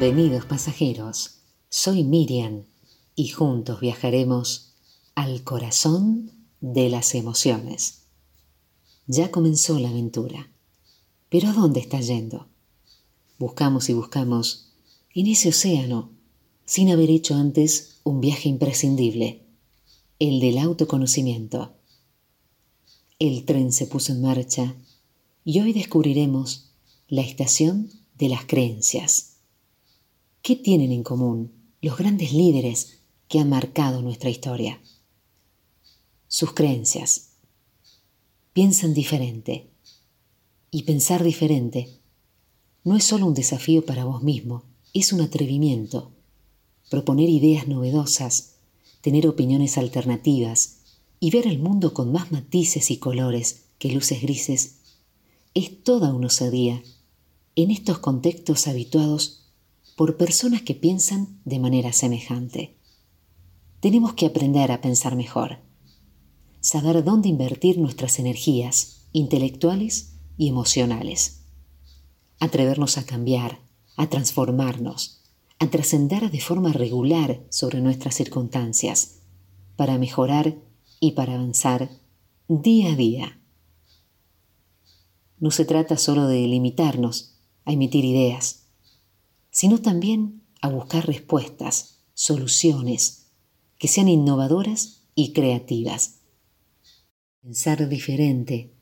Bienvenidos pasajeros, soy Miriam y juntos viajaremos al corazón de las emociones. Ya comenzó la aventura, pero ¿a dónde está yendo? Buscamos y buscamos en ese océano sin haber hecho antes un viaje imprescindible, el del autoconocimiento. El tren se puso en marcha y hoy descubriremos la estación de las creencias. ¿Qué tienen en común los grandes líderes que han marcado nuestra historia? Sus creencias. Piensan diferente. Y pensar diferente no es solo un desafío para vos mismo, es un atrevimiento. Proponer ideas novedosas, tener opiniones alternativas y ver el mundo con más matices y colores que luces grises es toda una osadía en estos contextos habituados por personas que piensan de manera semejante. Tenemos que aprender a pensar mejor, saber dónde invertir nuestras energías intelectuales y emocionales, atrevernos a cambiar, a transformarnos, a trascender de forma regular sobre nuestras circunstancias, para mejorar y para avanzar día a día. No se trata solo de limitarnos a emitir ideas, sino también a buscar respuestas, soluciones, que sean innovadoras y creativas. Pensar diferente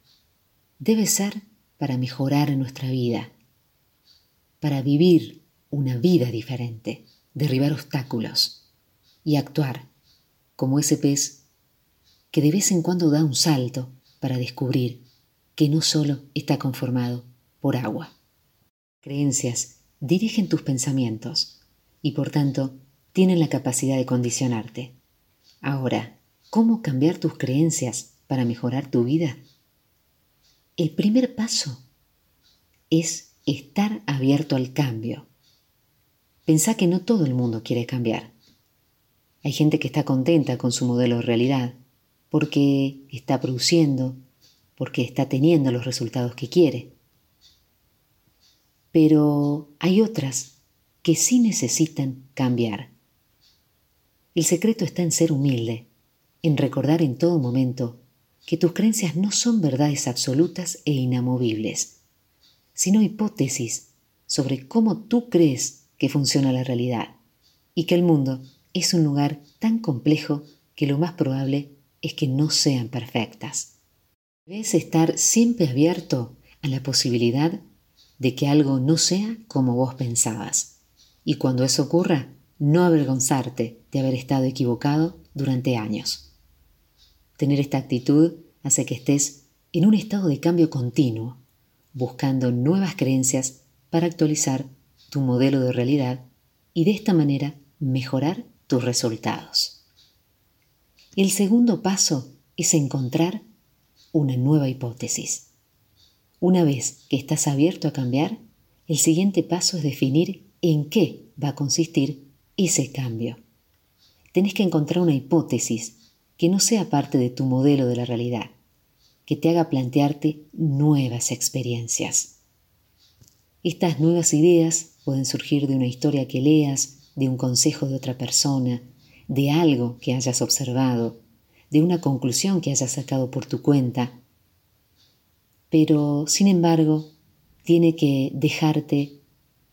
debe ser para mejorar nuestra vida, para vivir una vida diferente, derribar obstáculos y actuar como ese pez que de vez en cuando da un salto para descubrir que no solo está conformado por agua. Creencias dirigen tus pensamientos y por tanto tienen la capacidad de condicionarte. Ahora, ¿cómo cambiar tus creencias para mejorar tu vida? El primer paso es estar abierto al cambio. Pensá que no todo el mundo quiere cambiar. Hay gente que está contenta con su modelo de realidad porque está produciendo, porque está teniendo los resultados que quiere pero hay otras que sí necesitan cambiar. El secreto está en ser humilde, en recordar en todo momento que tus creencias no son verdades absolutas e inamovibles, sino hipótesis sobre cómo tú crees que funciona la realidad y que el mundo es un lugar tan complejo que lo más probable es que no sean perfectas. Debes estar siempre abierto a la posibilidad de que algo no sea como vos pensabas. Y cuando eso ocurra, no avergonzarte de haber estado equivocado durante años. Tener esta actitud hace que estés en un estado de cambio continuo, buscando nuevas creencias para actualizar tu modelo de realidad y de esta manera mejorar tus resultados. El segundo paso es encontrar una nueva hipótesis. Una vez que estás abierto a cambiar, el siguiente paso es definir en qué va a consistir ese cambio. Tenés que encontrar una hipótesis que no sea parte de tu modelo de la realidad, que te haga plantearte nuevas experiencias. Estas nuevas ideas pueden surgir de una historia que leas, de un consejo de otra persona, de algo que hayas observado, de una conclusión que hayas sacado por tu cuenta pero sin embargo tiene que dejarte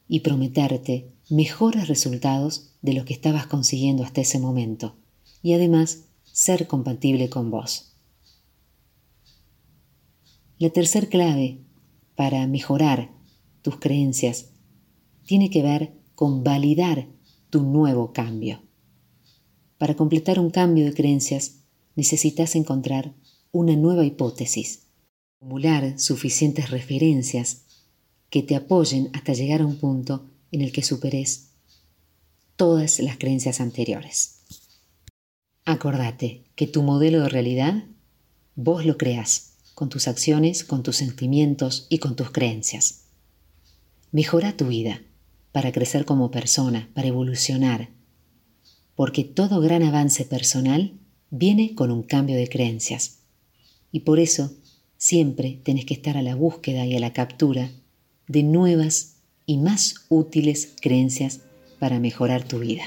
y prometerte mejores resultados de los que estabas consiguiendo hasta ese momento y además ser compatible con vos. La tercer clave para mejorar tus creencias tiene que ver con validar tu nuevo cambio. Para completar un cambio de creencias necesitas encontrar una nueva hipótesis acumular suficientes referencias que te apoyen hasta llegar a un punto en el que superes todas las creencias anteriores. Acordate que tu modelo de realidad vos lo creas con tus acciones, con tus sentimientos y con tus creencias. Mejora tu vida para crecer como persona, para evolucionar, porque todo gran avance personal viene con un cambio de creencias. Y por eso Siempre tenés que estar a la búsqueda y a la captura de nuevas y más útiles creencias para mejorar tu vida.